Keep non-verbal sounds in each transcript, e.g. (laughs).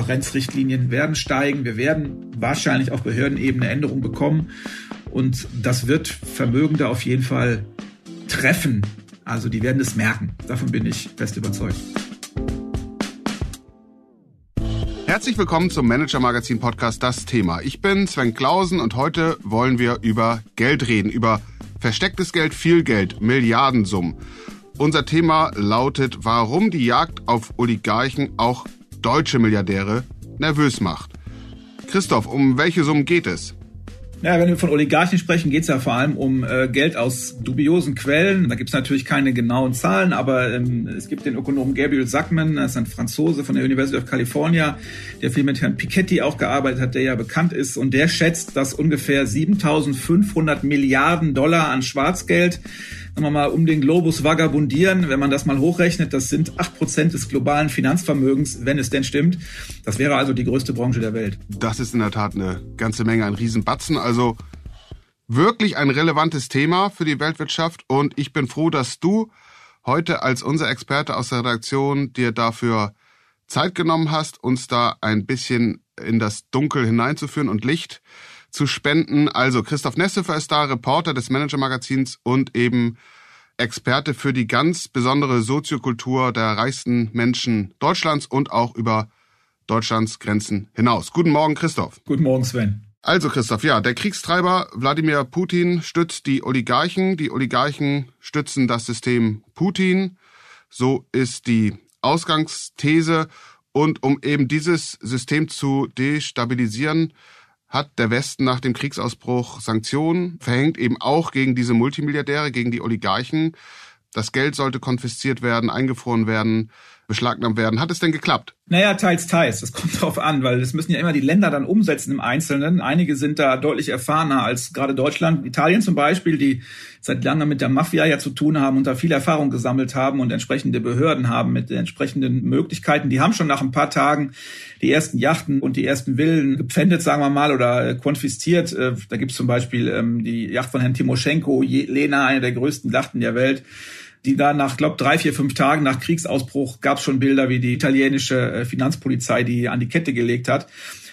Transparenzrichtlinien werden steigen. Wir werden wahrscheinlich auf Behördenebene Änderungen bekommen. Und das wird Vermögende auf jeden Fall treffen. Also die werden es merken. Davon bin ich fest überzeugt. Herzlich willkommen zum Manager Magazin Podcast Das Thema. Ich bin Sven Klausen und heute wollen wir über Geld reden, über verstecktes Geld, viel Geld, Milliardensummen. Unser Thema lautet, warum die Jagd auf Oligarchen auch deutsche Milliardäre nervös macht. Christoph, um welche Summen geht es? Ja, wenn wir von Oligarchen sprechen, geht es ja vor allem um äh, Geld aus dubiosen Quellen. Da gibt es natürlich keine genauen Zahlen, aber ähm, es gibt den Ökonomen Gabriel Sackman, das ist ein Franzose von der University of California, der viel mit Herrn Piketty auch gearbeitet hat, der ja bekannt ist. Und der schätzt, dass ungefähr 7500 Milliarden Dollar an Schwarzgeld sagen wir mal, um den Globus vagabundieren. Wenn man das mal hochrechnet, das sind acht Prozent des globalen Finanzvermögens, wenn es denn stimmt. Das wäre also die größte Branche der Welt. Das ist in der Tat eine ganze Menge, ein Riesenbatzen. Also wirklich ein relevantes Thema für die Weltwirtschaft. Und ich bin froh, dass du heute als unser Experte aus der Redaktion dir dafür Zeit genommen hast, uns da ein bisschen in das Dunkel hineinzuführen und Licht zu spenden. Also Christoph Nessefer ist da, Reporter des Manager-Magazins und eben Experte für die ganz besondere Soziokultur der reichsten Menschen Deutschlands und auch über Deutschlands Grenzen hinaus. Guten Morgen, Christoph. Guten Morgen, Sven. Also Christoph, ja, der Kriegstreiber Wladimir Putin stützt die Oligarchen, die Oligarchen stützen das System Putin. So ist die Ausgangsthese. Und um eben dieses System zu destabilisieren, hat der Westen nach dem Kriegsausbruch Sanktionen verhängt, eben auch gegen diese Multimilliardäre, gegen die Oligarchen. Das Geld sollte konfisziert werden, eingefroren werden beschlagnahmt werden. Hat es denn geklappt? Naja, teils, teils. Das kommt drauf an, weil das müssen ja immer die Länder dann umsetzen im Einzelnen. Einige sind da deutlich erfahrener als gerade Deutschland. Italien zum Beispiel, die seit langem mit der Mafia ja zu tun haben und da viel Erfahrung gesammelt haben und entsprechende Behörden haben mit den entsprechenden Möglichkeiten. Die haben schon nach ein paar Tagen die ersten Yachten und die ersten Villen gepfändet, sagen wir mal, oder konfisziert. Äh, da gibt's zum Beispiel ähm, die Yacht von Herrn Timoschenko, Lena, eine der größten Yachten der Welt die da nach, glaube drei, vier, fünf Tagen nach Kriegsausbruch gab es schon Bilder, wie die italienische äh, Finanzpolizei die an die Kette gelegt hat.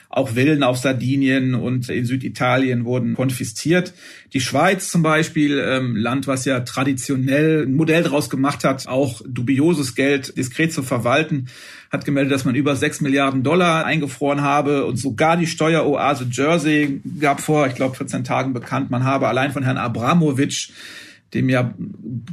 Auch Villen auf Sardinien und in Süditalien wurden konfisziert. Die Schweiz zum Beispiel, ähm, Land, was ja traditionell ein Modell daraus gemacht hat, auch dubioses Geld diskret zu verwalten, hat gemeldet, dass man über sechs Milliarden Dollar eingefroren habe und sogar die Steueroase Jersey gab vor, ich glaube, 14 Tagen bekannt, man habe allein von Herrn Abramowitsch dem ja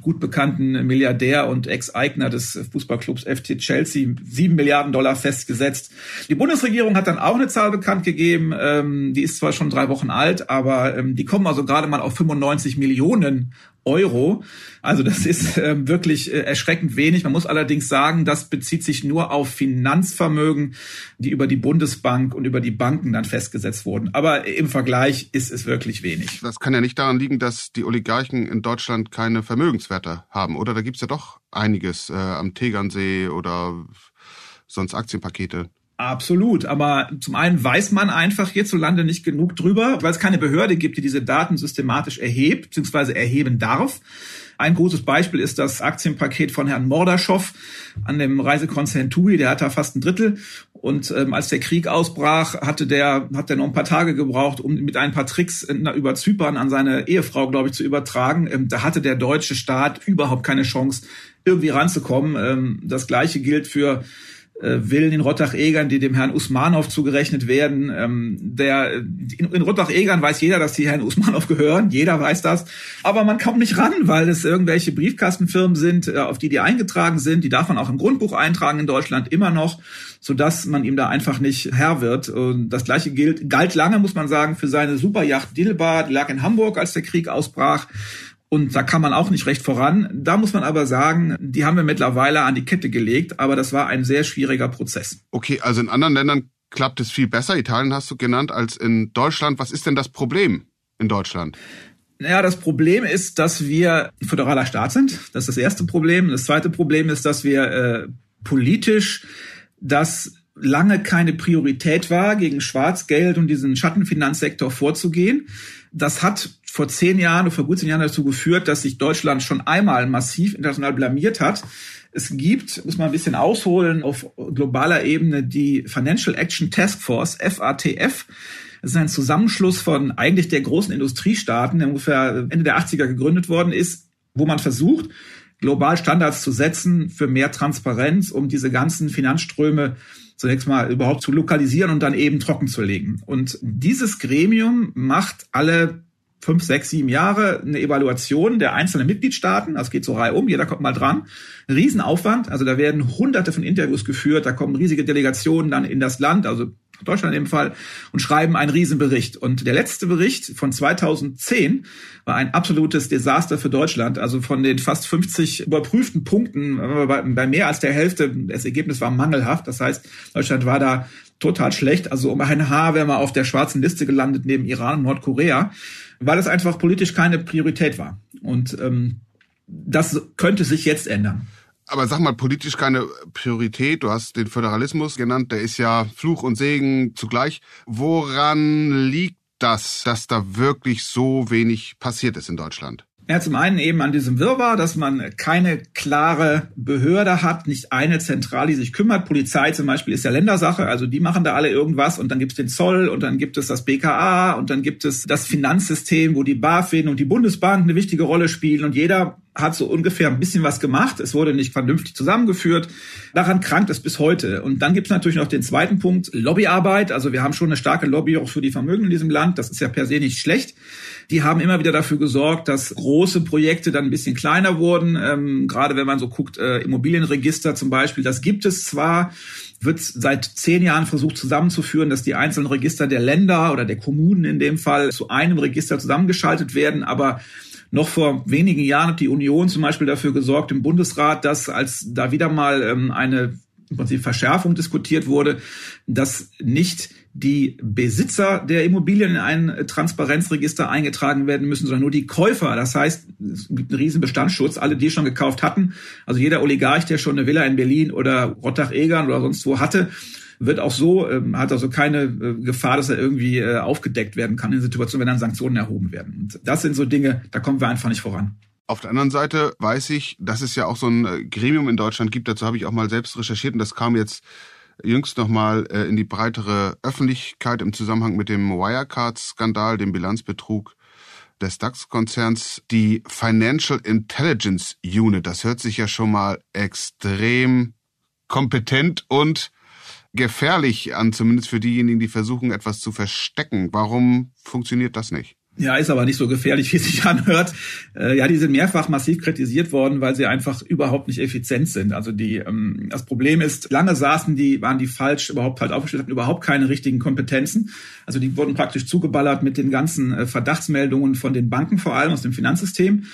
gut bekannten Milliardär und Ex-Eigner des Fußballclubs FC Chelsea, sieben Milliarden Dollar festgesetzt. Die Bundesregierung hat dann auch eine Zahl bekannt gegeben, ähm, die ist zwar schon drei Wochen alt, aber ähm, die kommen also gerade mal auf 95 Millionen Euro. Also das ist (laughs) äh, wirklich äh, erschreckend wenig. Man muss allerdings sagen, das bezieht sich nur auf Finanzvermögen, die über die Bundesbank und über die Banken dann festgesetzt wurden. Aber im Vergleich ist es wirklich wenig. Das kann ja nicht daran liegen, dass die Oligarchen in Deutschland keine Vermögenswerte haben, oder? Da gibt's ja doch einiges äh, am Tegernsee oder sonst Aktienpakete. Absolut, aber zum einen weiß man einfach hierzulande nicht genug drüber, weil es keine Behörde gibt, die diese Daten systematisch erhebt bzw. erheben darf. Ein großes Beispiel ist das Aktienpaket von Herrn Mordaschow an dem Reisekonzern TUI, der hat da fast ein Drittel. Und ähm, als der Krieg ausbrach, hatte der, hat der noch ein paar Tage gebraucht, um mit ein paar Tricks na, über Zypern an seine Ehefrau, glaube ich, zu übertragen. Ähm, da hatte der deutsche Staat überhaupt keine Chance, irgendwie ranzukommen. Ähm, das gleiche gilt für äh, Villen in Rottach-Egern, die dem Herrn Usmanov zugerechnet werden. Ähm, der, in, in Rottach-Egern weiß jeder, dass die Herrn Usmanov gehören. Jeder weiß das. Aber man kommt nicht ran, weil es irgendwelche Briefkastenfirmen sind, äh, auf die die eingetragen sind. Die darf man auch im Grundbuch eintragen in Deutschland immer noch, sodass man ihm da einfach nicht Herr wird. Und das gleiche gilt, galt lange, muss man sagen, für seine Superjacht Dilbad, lag in Hamburg, als der Krieg ausbrach. Und da kann man auch nicht recht voran. Da muss man aber sagen, die haben wir mittlerweile an die Kette gelegt, aber das war ein sehr schwieriger Prozess. Okay, also in anderen Ländern klappt es viel besser. Italien hast du genannt als in Deutschland. Was ist denn das Problem in Deutschland? Naja, das Problem ist, dass wir ein föderaler Staat sind. Das ist das erste Problem. Das zweite Problem ist, dass wir äh, politisch das lange keine Priorität war, gegen Schwarzgeld und diesen Schattenfinanzsektor vorzugehen. Das hat vor zehn Jahren oder vor gut zehn Jahren dazu geführt, dass sich Deutschland schon einmal massiv international blamiert hat. Es gibt, muss man ein bisschen ausholen, auf globaler Ebene die Financial Action Task Force, FATF. Das ist ein Zusammenschluss von eigentlich der großen Industriestaaten, der ungefähr Ende der 80er gegründet worden ist, wo man versucht, global Standards zu setzen für mehr Transparenz, um diese ganzen Finanzströme zunächst mal überhaupt zu lokalisieren und dann eben trocken zu legen. Und dieses Gremium macht alle fünf, sechs, sieben Jahre eine Evaluation der einzelnen Mitgliedstaaten. Das geht so Reihe um, jeder kommt mal dran. Riesenaufwand, also da werden hunderte von Interviews geführt, da kommen riesige Delegationen dann in das Land, also Deutschland in dem Fall, und schreiben einen Riesenbericht. Und der letzte Bericht von 2010 war ein absolutes Desaster für Deutschland. Also von den fast 50 überprüften Punkten bei, bei mehr als der Hälfte, das Ergebnis war mangelhaft. Das heißt, Deutschland war da total schlecht. Also um ein Haar wäre man auf der schwarzen Liste gelandet neben Iran und Nordkorea, weil es einfach politisch keine Priorität war. Und ähm, das könnte sich jetzt ändern. Aber sag mal, politisch keine Priorität. Du hast den Föderalismus genannt, der ist ja Fluch und Segen zugleich. Woran liegt das, dass da wirklich so wenig passiert ist in Deutschland? Ja, zum einen eben an diesem Wirrwarr, dass man keine klare Behörde hat, nicht eine Zentrale, die sich kümmert. Polizei zum Beispiel ist ja Ländersache, also die machen da alle irgendwas und dann gibt es den Zoll und dann gibt es das BKA und dann gibt es das Finanzsystem, wo die BaFin und die Bundesbank eine wichtige Rolle spielen und jeder hat so ungefähr ein bisschen was gemacht. Es wurde nicht vernünftig zusammengeführt. Daran krankt es bis heute. Und dann gibt es natürlich noch den zweiten Punkt, Lobbyarbeit. Also wir haben schon eine starke Lobby auch für die Vermögen in diesem Land. Das ist ja per se nicht schlecht. Die haben immer wieder dafür gesorgt, dass große Projekte dann ein bisschen kleiner wurden. Ähm, gerade wenn man so guckt, äh, Immobilienregister zum Beispiel, das gibt es zwar, wird seit zehn Jahren versucht zusammenzuführen, dass die einzelnen Register der Länder oder der Kommunen in dem Fall zu einem Register zusammengeschaltet werden, aber noch vor wenigen Jahren hat die Union zum Beispiel dafür gesorgt im Bundesrat, dass als da wieder mal ähm, eine im Prinzip Verschärfung diskutiert wurde, dass nicht die Besitzer der Immobilien in ein Transparenzregister eingetragen werden müssen, sondern nur die Käufer. Das heißt, es gibt einen riesen Bestandsschutz. Alle, die schon gekauft hatten, also jeder Oligarch, der schon eine Villa in Berlin oder Rottach-Egern oder sonst wo hatte, wird auch so, ähm, hat also keine äh, Gefahr, dass er irgendwie äh, aufgedeckt werden kann in Situationen, wenn dann Sanktionen erhoben werden. Und das sind so Dinge, da kommen wir einfach nicht voran. Auf der anderen Seite weiß ich, dass es ja auch so ein äh, Gremium in Deutschland gibt, dazu habe ich auch mal selbst recherchiert und das kam jetzt jüngst nochmal äh, in die breitere Öffentlichkeit im Zusammenhang mit dem Wirecard-Skandal, dem Bilanzbetrug des DAX-Konzerns, die Financial Intelligence Unit. Das hört sich ja schon mal extrem kompetent und gefährlich an, zumindest für diejenigen, die versuchen, etwas zu verstecken. Warum funktioniert das nicht? Ja, ist aber nicht so gefährlich, (laughs) wie es sich anhört. Äh, ja, die sind mehrfach massiv kritisiert worden, weil sie einfach überhaupt nicht effizient sind. Also die, ähm, das Problem ist, lange saßen die, waren die falsch überhaupt halt aufgestellt, hatten überhaupt keine richtigen Kompetenzen. Also die wurden praktisch zugeballert mit den ganzen äh, Verdachtsmeldungen von den Banken vor allem aus dem Finanzsystem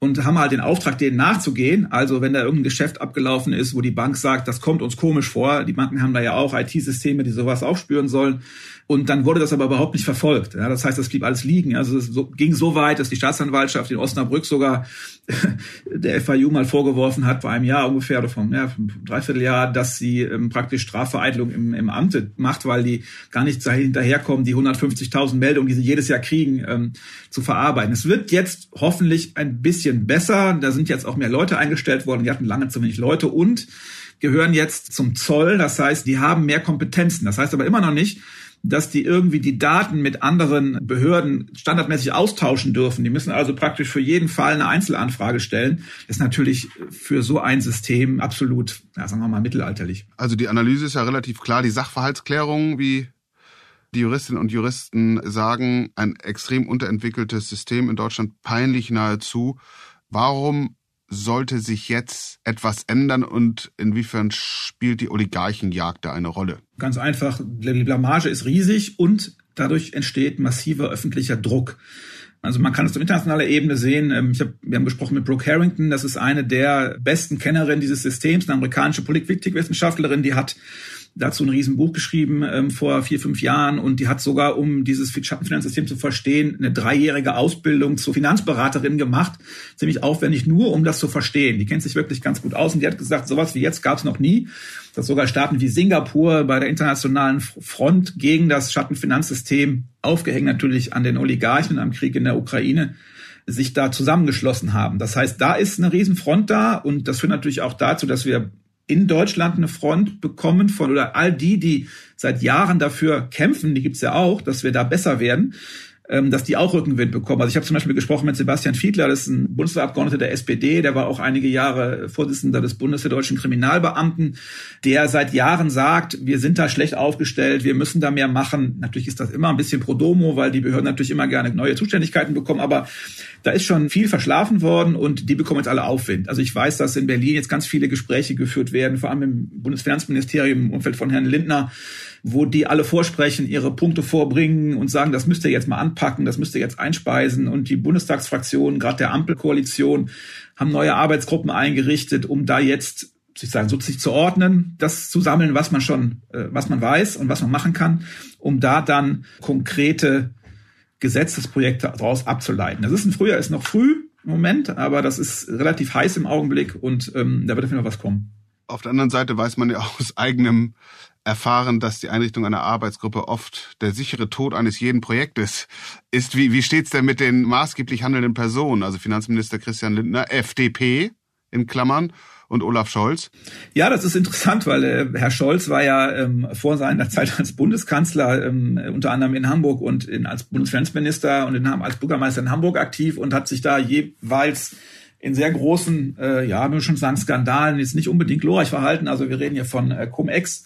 und haben halt den Auftrag, denen nachzugehen. Also wenn da irgendein Geschäft abgelaufen ist, wo die Bank sagt, das kommt uns komisch vor, die Banken haben da ja auch IT-Systeme, die sowas aufspüren sollen, und dann wurde das aber überhaupt nicht verfolgt. Ja, das heißt, das blieb alles liegen. Also es ging so weit, dass die Staatsanwaltschaft in Osnabrück sogar (laughs) der FAU mal vorgeworfen hat, vor einem Jahr ungefähr oder vom ja, Dreivierteljahr, dass sie ähm, praktisch Strafvereitelung im, im Amte macht, weil die gar nicht hinterherkommen, die 150.000 Meldungen, die sie jedes Jahr kriegen, ähm, zu verarbeiten. Es wird jetzt hoffentlich ein bisschen besser. Da sind jetzt auch mehr Leute eingestellt worden. Die hatten lange zu wenig Leute und gehören jetzt zum Zoll. Das heißt, die haben mehr Kompetenzen. Das heißt aber immer noch nicht, dass die irgendwie die Daten mit anderen Behörden standardmäßig austauschen dürfen. Die müssen also praktisch für jeden Fall eine Einzelanfrage stellen. Das ist natürlich für so ein System absolut, ja, sagen wir mal, mittelalterlich. Also die Analyse ist ja relativ klar. Die Sachverhaltsklärung, wie die Juristinnen und Juristen sagen, ein extrem unterentwickeltes System in Deutschland, peinlich nahezu. Warum sollte sich jetzt etwas ändern und inwiefern spielt die Oligarchenjagd da eine Rolle? Ganz einfach, die Blamage ist riesig und dadurch entsteht massiver öffentlicher Druck. Also man kann es auf internationaler Ebene sehen. Ähm, ich hab, wir haben gesprochen mit Brooke Harrington, das ist eine der besten Kennerinnen dieses Systems, eine amerikanische Politikwissenschaftlerin, die hat dazu ein Riesenbuch geschrieben ähm, vor vier, fünf Jahren und die hat sogar, um dieses Schattenfinanzsystem zu verstehen, eine dreijährige Ausbildung zur Finanzberaterin gemacht. Ziemlich aufwendig, nur um das zu verstehen. Die kennt sich wirklich ganz gut aus und die hat gesagt, sowas wie jetzt gab es noch nie. Dass sogar Staaten wie Singapur bei der internationalen Front gegen das Schattenfinanzsystem, aufgehängt natürlich an den Oligarchen am Krieg in der Ukraine, sich da zusammengeschlossen haben. Das heißt, da ist eine Riesenfront da und das führt natürlich auch dazu, dass wir in Deutschland eine Front bekommen von oder all die, die seit Jahren dafür kämpfen, die gibt's ja auch, dass wir da besser werden, ähm, dass die auch Rückenwind bekommen. Also ich habe zum Beispiel gesprochen mit Sebastian Fiedler, das ist ein Bundesabgeordneter der SPD, der war auch einige Jahre Vorsitzender des Bundes der deutschen Kriminalbeamten, der seit Jahren sagt, wir sind da schlecht aufgestellt, wir müssen da mehr machen. Natürlich ist das immer ein bisschen pro domo, weil die Behörden natürlich immer gerne neue Zuständigkeiten bekommen, aber da ist schon viel verschlafen worden und die bekommen jetzt alle Aufwind. Also ich weiß, dass in Berlin jetzt ganz viele Gespräche geführt werden, vor allem im Bundesfinanzministerium im Umfeld von Herrn Lindner, wo die alle vorsprechen, ihre Punkte vorbringen und sagen, das müsst ihr jetzt mal anpacken, das müsst ihr jetzt einspeisen. Und die Bundestagsfraktionen, gerade der Ampelkoalition, haben neue Arbeitsgruppen eingerichtet, um da jetzt sozusagen so sich zu ordnen, das zu sammeln, was man schon, äh, was man weiß und was man machen kann, um da dann konkrete Gesetzesprojekte daraus abzuleiten. Das ist ein Frühjahr, ist noch früh im Moment, aber das ist relativ heiß im Augenblick und ähm, da wird auf jeden Fall was kommen. Auf der anderen Seite weiß man ja (laughs) aus eigenem erfahren, dass die Einrichtung einer Arbeitsgruppe oft der sichere Tod eines jeden Projektes ist. Wie, wie steht's denn mit den maßgeblich handelnden Personen? Also Finanzminister Christian Lindner, FDP in Klammern und Olaf Scholz? Ja, das ist interessant, weil äh, Herr Scholz war ja ähm, vor seiner Zeit als Bundeskanzler ähm, unter anderem in Hamburg und in, als Bundesfinanzminister und in, als Bürgermeister in Hamburg aktiv und hat sich da jeweils in sehr großen, äh, ja, wir schon sagen, Skandalen, jetzt nicht unbedingt glorreich verhalten. Also wir reden hier von äh, Cum-Ex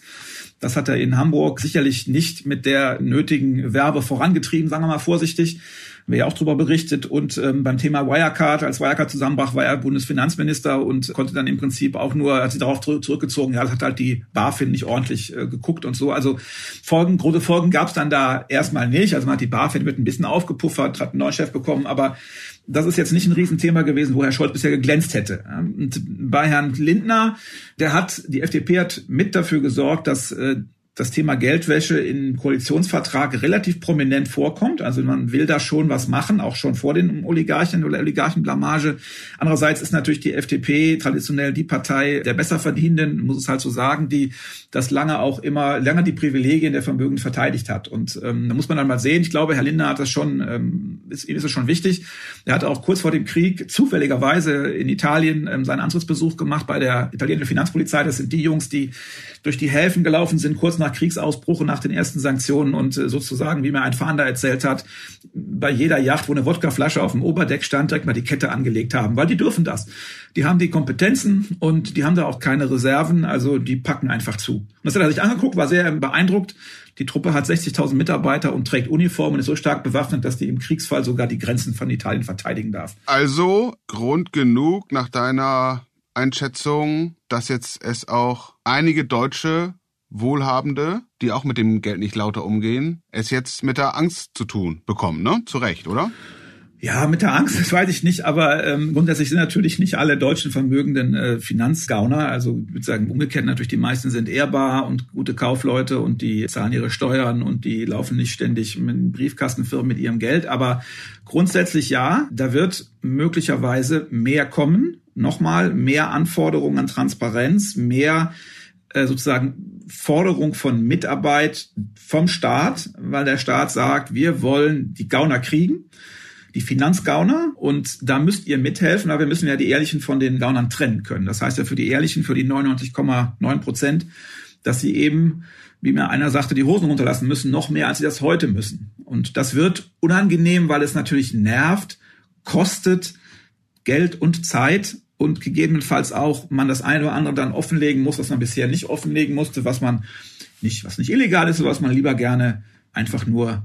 das hat er in Hamburg sicherlich nicht mit der nötigen Werbe vorangetrieben, sagen wir mal vorsichtig. Wir ja auch darüber berichtet. Und ähm, beim Thema Wirecard, als Wirecard zusammenbrach, war er Bundesfinanzminister und konnte dann im Prinzip auch nur, hat sich darauf zurückgezogen, ja, das hat halt die BaFin nicht ordentlich äh, geguckt und so. Also Folgen, große Folgen gab es dann da erstmal nicht. Also man hat die BaFin wird ein bisschen aufgepuffert, hat einen neuen Chef bekommen, aber das ist jetzt nicht ein Riesenthema gewesen, wo Herr Scholz bisher geglänzt hätte. Und bei Herrn Lindner, der hat, die FDP hat mit dafür gesorgt, dass äh, das Thema Geldwäsche im Koalitionsvertrag relativ prominent vorkommt. Also man will da schon was machen, auch schon vor den Oligarchen oder Oligarchenblamage. Andererseits ist natürlich die FDP traditionell die Partei der Besserverdienenden, muss es halt so sagen, die das lange auch immer, lange die Privilegien der Vermögen verteidigt hat. Und ähm, da muss man dann mal sehen. Ich glaube, Herr Lindner hat das schon, ähm, ist, ihm ist es schon wichtig. Er hat auch kurz vor dem Krieg zufälligerweise in Italien ähm, seinen Antrittsbesuch gemacht bei der italienischen Finanzpolizei. Das sind die Jungs, die durch die Häfen gelaufen sind, kurz nach Kriegsausbruch und nach den ersten Sanktionen und äh, sozusagen, wie mir ein Fahnder erzählt hat, bei jeder Yacht, wo eine Wodkaflasche auf dem Oberdeck stand, direkt mal die Kette angelegt haben, weil die dürfen das. Die haben die Kompetenzen und die haben da auch keine Reserven, also die packen einfach zu. Und das hat er sich angeguckt, war sehr beeindruckt. Die Truppe hat 60.000 Mitarbeiter und trägt Uniform und ist so stark bewaffnet, dass die im Kriegsfall sogar die Grenzen von Italien verteidigen darf. Also Grund genug nach deiner Einschätzung, dass jetzt es auch einige deutsche Wohlhabende, die auch mit dem Geld nicht lauter umgehen, es jetzt mit der Angst zu tun bekommen, ne? Zu Recht, oder? Ja, mit der Angst, das weiß ich nicht, aber ähm, grundsätzlich sind natürlich nicht alle deutschen Vermögenden äh, Finanzgauner. Also ich würde sagen, umgekehrt natürlich, die meisten sind ehrbar und gute Kaufleute und die zahlen ihre Steuern und die laufen nicht ständig mit Briefkastenfirmen mit ihrem Geld. Aber grundsätzlich ja, da wird möglicherweise mehr kommen nochmal mehr Anforderungen an Transparenz, mehr äh, sozusagen Forderung von Mitarbeit vom Staat, weil der Staat sagt, wir wollen die Gauner kriegen, die Finanzgauner, und da müsst ihr mithelfen, aber wir müssen ja die Ehrlichen von den Gaunern trennen können. Das heißt ja für die Ehrlichen, für die 99,9 Prozent, dass sie eben, wie mir einer sagte, die Hosen runterlassen müssen, noch mehr, als sie das heute müssen. Und das wird unangenehm, weil es natürlich nervt, kostet Geld und Zeit und gegebenenfalls auch man das eine oder andere dann offenlegen muss, was man bisher nicht offenlegen musste, was man nicht, was nicht illegal ist, was man lieber gerne einfach nur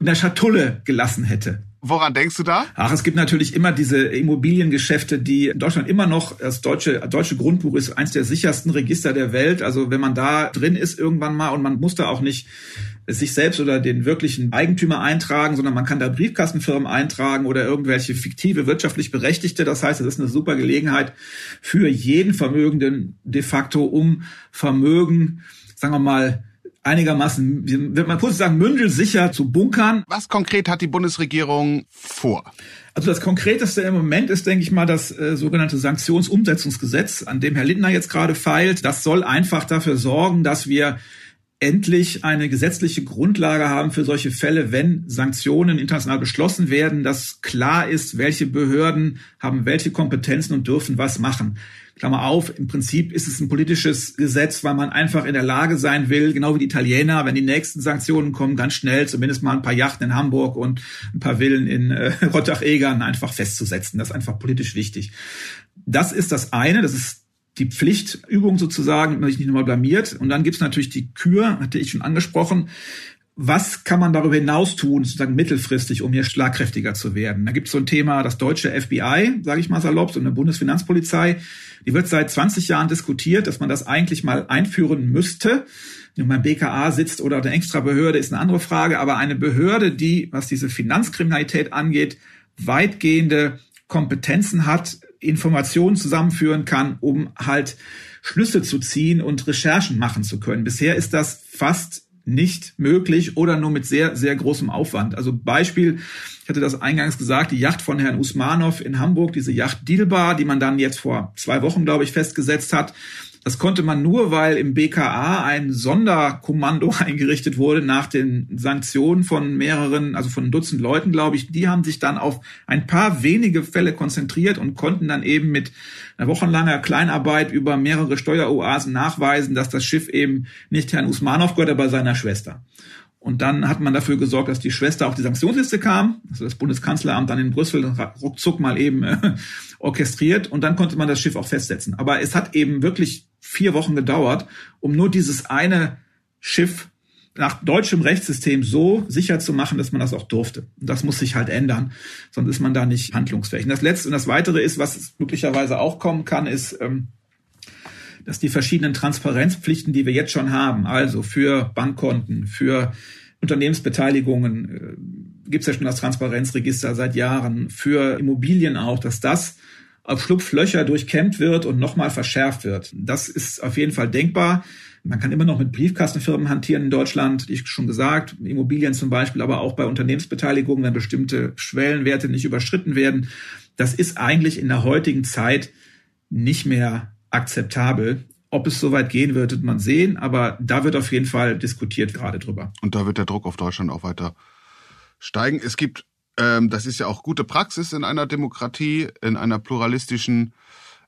in der Schatulle gelassen hätte. Woran denkst du da? Ach, es gibt natürlich immer diese Immobiliengeschäfte, die in Deutschland immer noch, das deutsche, deutsche Grundbuch ist eins der sichersten Register der Welt. Also wenn man da drin ist irgendwann mal und man muss da auch nicht sich selbst oder den wirklichen Eigentümer eintragen, sondern man kann da Briefkastenfirmen eintragen oder irgendwelche fiktive wirtschaftlich Berechtigte. Das heißt, es ist eine super Gelegenheit für jeden Vermögenden de facto, um Vermögen, sagen wir mal, einigermaßen, wird man kurz sagen, mündelsicher zu bunkern. Was konkret hat die Bundesregierung vor? Also das Konkreteste im Moment ist, denke ich mal, das äh, sogenannte Sanktionsumsetzungsgesetz, an dem Herr Lindner jetzt gerade feilt. Das soll einfach dafür sorgen, dass wir endlich eine gesetzliche Grundlage haben für solche Fälle, wenn Sanktionen international beschlossen werden, dass klar ist, welche Behörden haben welche Kompetenzen und dürfen was machen. Klammer auf, im Prinzip ist es ein politisches Gesetz, weil man einfach in der Lage sein will, genau wie die Italiener, wenn die nächsten Sanktionen kommen, ganz schnell zumindest mal ein paar Yachten in Hamburg und ein paar Villen in äh, (laughs) Rottach-Egern einfach festzusetzen. Das ist einfach politisch wichtig. Das ist das eine, das ist die Pflichtübung sozusagen, wenn man sich nicht nochmal blamiert. Und dann gibt's natürlich die Kür, hatte ich schon angesprochen. Was kann man darüber hinaus tun, sozusagen mittelfristig, um hier schlagkräftiger zu werden? Da gibt es so ein Thema, das deutsche FBI, sage ich mal salopp, so eine Bundesfinanzpolizei, die wird seit 20 Jahren diskutiert, dass man das eigentlich mal einführen müsste. Wenn man BKA sitzt oder eine extra Behörde, ist eine andere Frage, aber eine Behörde, die, was diese Finanzkriminalität angeht, weitgehende Kompetenzen hat, Informationen zusammenführen kann, um halt Schlüsse zu ziehen und Recherchen machen zu können. Bisher ist das fast nicht möglich oder nur mit sehr, sehr großem Aufwand. Also Beispiel, ich hatte das eingangs gesagt, die Yacht von Herrn Usmanov in Hamburg, diese Yacht Dilbar, die man dann jetzt vor zwei Wochen, glaube ich, festgesetzt hat, das konnte man nur, weil im BKA ein Sonderkommando (laughs) eingerichtet wurde nach den Sanktionen von mehreren, also von Dutzend Leuten, glaube ich. Die haben sich dann auf ein paar wenige Fälle konzentriert und konnten dann eben mit einer wochenlanger Kleinarbeit über mehrere Steueroasen nachweisen, dass das Schiff eben nicht Herrn Usmanov gehört, aber seiner Schwester. Und dann hat man dafür gesorgt, dass die Schwester auf die Sanktionsliste kam, also das Bundeskanzleramt dann in Brüssel ruckzuck mal eben äh, (laughs) orchestriert und dann konnte man das Schiff auch festsetzen. Aber es hat eben wirklich vier Wochen gedauert, um nur dieses eine Schiff nach deutschem Rechtssystem so sicher zu machen, dass man das auch durfte. Und das muss sich halt ändern, sonst ist man da nicht handlungsfähig. Und das Letzte und das Weitere ist, was möglicherweise auch kommen kann, ist, ähm, dass die verschiedenen Transparenzpflichten, die wir jetzt schon haben, also für Bankkonten, für Unternehmensbeteiligungen, äh, gibt es ja schon das Transparenzregister seit Jahren, für Immobilien auch, dass das auf Schlupflöcher durchkämmt wird und nochmal verschärft wird. Das ist auf jeden Fall denkbar. Man kann immer noch mit Briefkastenfirmen hantieren in Deutschland, wie ich schon gesagt, Immobilien zum Beispiel, aber auch bei Unternehmensbeteiligungen, wenn bestimmte Schwellenwerte nicht überschritten werden. Das ist eigentlich in der heutigen Zeit nicht mehr akzeptabel. Ob es soweit gehen wird, wird man sehen, aber da wird auf jeden Fall diskutiert gerade drüber. Und da wird der Druck auf Deutschland auch weiter steigen. Es gibt, ähm, das ist ja auch gute Praxis in einer Demokratie, in einer pluralistischen,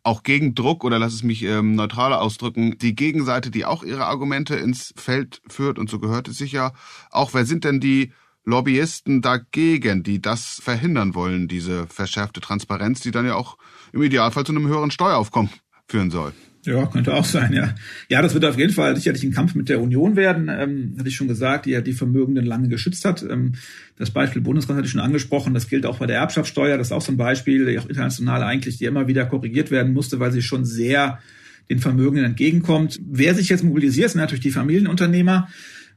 auch gegen Druck oder lass es mich ähm, neutraler ausdrücken, die Gegenseite, die auch ihre Argumente ins Feld führt und so gehört es sich ja. Auch wer sind denn die Lobbyisten dagegen, die das verhindern wollen, diese verschärfte Transparenz, die dann ja auch im Idealfall zu einem höheren Steueraufkommen führen soll. Ja, könnte auch sein, ja. Ja, das wird auf jeden Fall sicherlich ein Kampf mit der Union werden, ähm, hatte ich schon gesagt, die ja die Vermögenden lange geschützt hat. Ähm, das Beispiel Bundesrat hatte ich schon angesprochen, das gilt auch bei der Erbschaftssteuer, das ist auch so ein Beispiel, auch international eigentlich, die immer wieder korrigiert werden musste, weil sie schon sehr den Vermögenden entgegenkommt. Wer sich jetzt mobilisiert, sind natürlich die Familienunternehmer,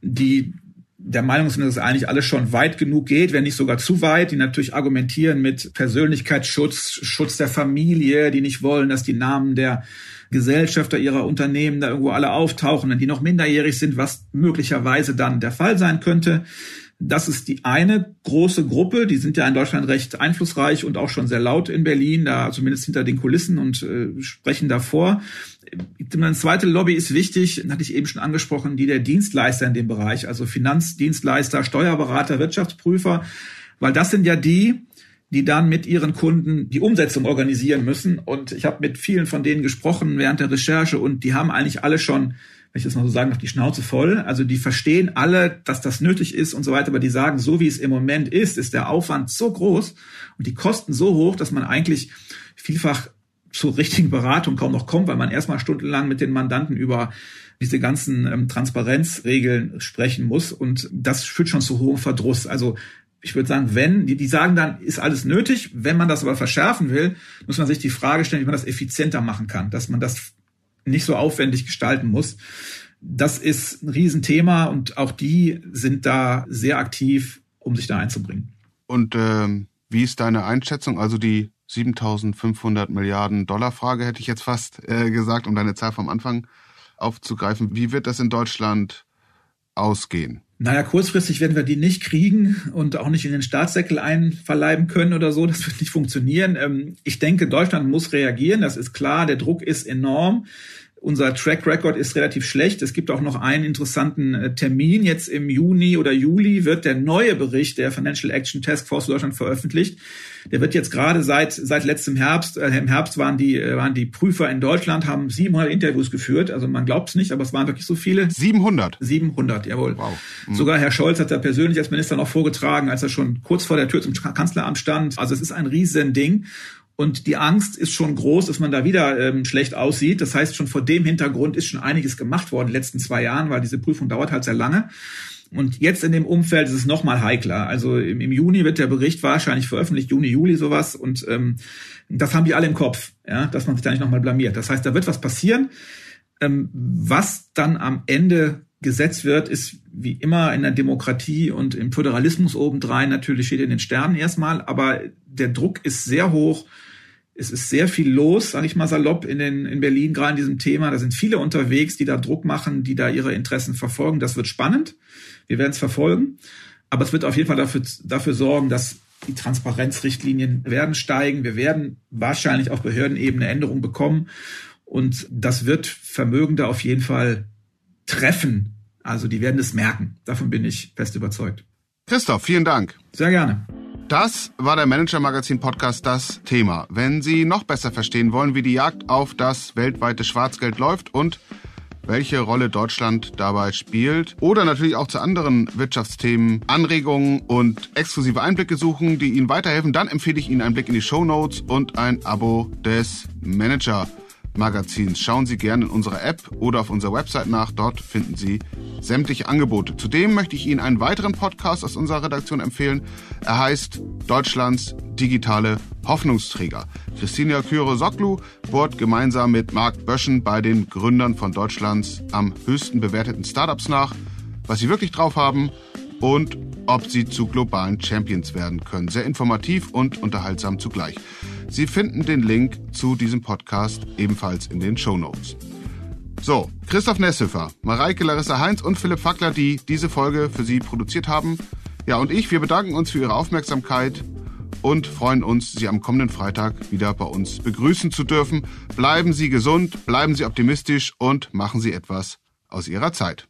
die der Meinung sind, dass es eigentlich alles schon weit genug geht, wenn nicht sogar zu weit, die natürlich argumentieren mit Persönlichkeitsschutz, Schutz der Familie, die nicht wollen, dass die Namen der Gesellschafter ihrer Unternehmen da irgendwo alle auftauchen, die noch minderjährig sind, was möglicherweise dann der Fall sein könnte. Das ist die eine große Gruppe, die sind ja in Deutschland recht einflussreich und auch schon sehr laut in Berlin, da zumindest hinter den Kulissen und äh, sprechen davor. Eine zweite Lobby ist wichtig, hatte ich eben schon angesprochen, die der Dienstleister in dem Bereich, also Finanzdienstleister, Steuerberater, Wirtschaftsprüfer, weil das sind ja die, die dann mit ihren Kunden die Umsetzung organisieren müssen. Und ich habe mit vielen von denen gesprochen während der Recherche und die haben eigentlich alle schon, wenn ich das mal so sagen darf, die Schnauze voll. Also die verstehen alle, dass das nötig ist und so weiter, aber die sagen, so wie es im Moment ist, ist der Aufwand so groß und die Kosten so hoch, dass man eigentlich vielfach zur richtigen Beratung kaum noch kommt, weil man erstmal stundenlang mit den Mandanten über diese ganzen ähm, Transparenzregeln sprechen muss. Und das führt schon zu hohem Verdruss. Also ich würde sagen, wenn, die, die sagen dann, ist alles nötig. Wenn man das aber verschärfen will, muss man sich die Frage stellen, wie man das effizienter machen kann, dass man das nicht so aufwendig gestalten muss. Das ist ein Riesenthema und auch die sind da sehr aktiv, um sich da einzubringen. Und ähm, wie ist deine Einschätzung? Also die 7500 Milliarden Dollar Frage hätte ich jetzt fast äh, gesagt, um deine Zahl vom Anfang aufzugreifen. Wie wird das in Deutschland ausgehen? Naja, kurzfristig werden wir die nicht kriegen und auch nicht in den Staatssäckel einverleiben können oder so. Das wird nicht funktionieren. Ähm, ich denke, Deutschland muss reagieren. Das ist klar. Der Druck ist enorm. Unser Track Record ist relativ schlecht. Es gibt auch noch einen interessanten äh, Termin. Jetzt im Juni oder Juli wird der neue Bericht der Financial Action Task Force Deutschland veröffentlicht. Der wird jetzt gerade seit, seit letztem Herbst, äh, im Herbst waren die, äh, waren die Prüfer in Deutschland, haben 700 Interviews geführt. Also man glaubt es nicht, aber es waren wirklich so viele. 700? 700, jawohl. Wow. Mhm. Sogar Herr Scholz hat da persönlich als Minister noch vorgetragen, als er schon kurz vor der Tür zum Kanzleramt stand. Also es ist ein Riesending. Und die Angst ist schon groß, dass man da wieder ähm, schlecht aussieht. Das heißt, schon vor dem Hintergrund ist schon einiges gemacht worden in den letzten zwei Jahren, weil diese Prüfung dauert halt sehr lange. Und jetzt in dem Umfeld ist es noch mal heikler. Also im, im, Juni wird der Bericht wahrscheinlich veröffentlicht, Juni, Juli sowas. Und ähm, das haben die alle im Kopf, ja, dass man sich da nicht noch mal blamiert. Das heißt, da wird was passieren. Ähm, was dann am Ende gesetzt wird, ist wie immer in der Demokratie und im Föderalismus obendrein natürlich steht in den Sternen erstmal, aber der Druck ist sehr hoch es ist sehr viel los, sage ich mal salopp, in, den, in Berlin, gerade in diesem Thema. Da sind viele unterwegs, die da Druck machen, die da ihre Interessen verfolgen. Das wird spannend. Wir werden es verfolgen. Aber es wird auf jeden Fall dafür, dafür sorgen, dass die Transparenzrichtlinien werden steigen. Wir werden wahrscheinlich auf Behördenebene Änderungen bekommen. Und das wird Vermögende auf jeden Fall treffen. Also die werden es merken. Davon bin ich fest überzeugt. Christoph, vielen Dank. Sehr gerne. Das war der Manager Magazin Podcast Das Thema. Wenn Sie noch besser verstehen wollen, wie die Jagd auf das weltweite Schwarzgeld läuft und welche Rolle Deutschland dabei spielt oder natürlich auch zu anderen Wirtschaftsthemen Anregungen und exklusive Einblicke suchen, die Ihnen weiterhelfen, dann empfehle ich Ihnen einen Blick in die Show Notes und ein Abo des Manager Magazins. Schauen Sie gerne in unserer App oder auf unserer Website nach. Dort finden Sie sämtliche Angebote. Zudem möchte ich Ihnen einen weiteren Podcast aus unserer Redaktion empfehlen. Er heißt Deutschlands digitale Hoffnungsträger. Christina Kyro-Soklu bohrt gemeinsam mit Marc Böschen bei den Gründern von Deutschlands am höchsten bewerteten Startups nach, was sie wirklich drauf haben und ob sie zu globalen Champions werden können. Sehr informativ und unterhaltsam zugleich. Sie finden den Link zu diesem Podcast ebenfalls in den Show Notes. So, Christoph Nesshöfer, Mareike Larissa Heinz und Philipp Fackler, die diese Folge für Sie produziert haben. Ja, und ich, wir bedanken uns für Ihre Aufmerksamkeit und freuen uns, Sie am kommenden Freitag wieder bei uns begrüßen zu dürfen. Bleiben Sie gesund, bleiben Sie optimistisch und machen Sie etwas aus Ihrer Zeit.